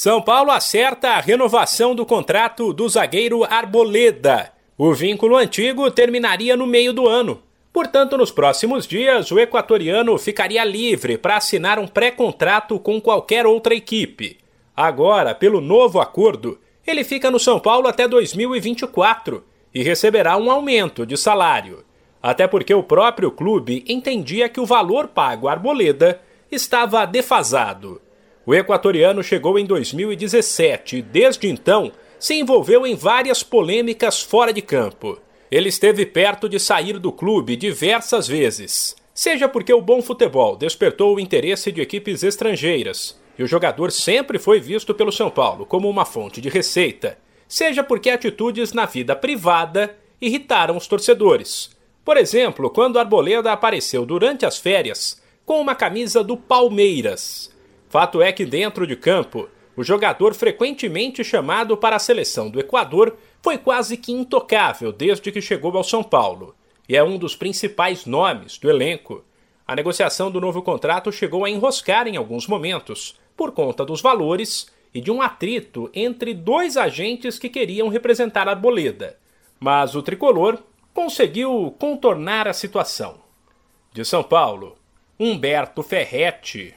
São Paulo acerta a renovação do contrato do zagueiro Arboleda. O vínculo antigo terminaria no meio do ano. Portanto, nos próximos dias, o equatoriano ficaria livre para assinar um pré-contrato com qualquer outra equipe. Agora, pelo novo acordo, ele fica no São Paulo até 2024 e receberá um aumento de salário. Até porque o próprio clube entendia que o valor pago à Arboleda estava defasado. O equatoriano chegou em 2017 e, desde então, se envolveu em várias polêmicas fora de campo. Ele esteve perto de sair do clube diversas vezes, seja porque o bom futebol despertou o interesse de equipes estrangeiras e o jogador sempre foi visto pelo São Paulo como uma fonte de receita, seja porque atitudes na vida privada irritaram os torcedores. Por exemplo, quando Arboleda apareceu durante as férias com uma camisa do Palmeiras. Fato é que dentro de campo, o jogador frequentemente chamado para a seleção do Equador foi quase que intocável desde que chegou ao São Paulo, e é um dos principais nomes do elenco. A negociação do novo contrato chegou a enroscar em alguns momentos, por conta dos valores e de um atrito entre dois agentes que queriam representar a Arboleda. Mas o tricolor conseguiu contornar a situação. De São Paulo, Humberto Ferretti.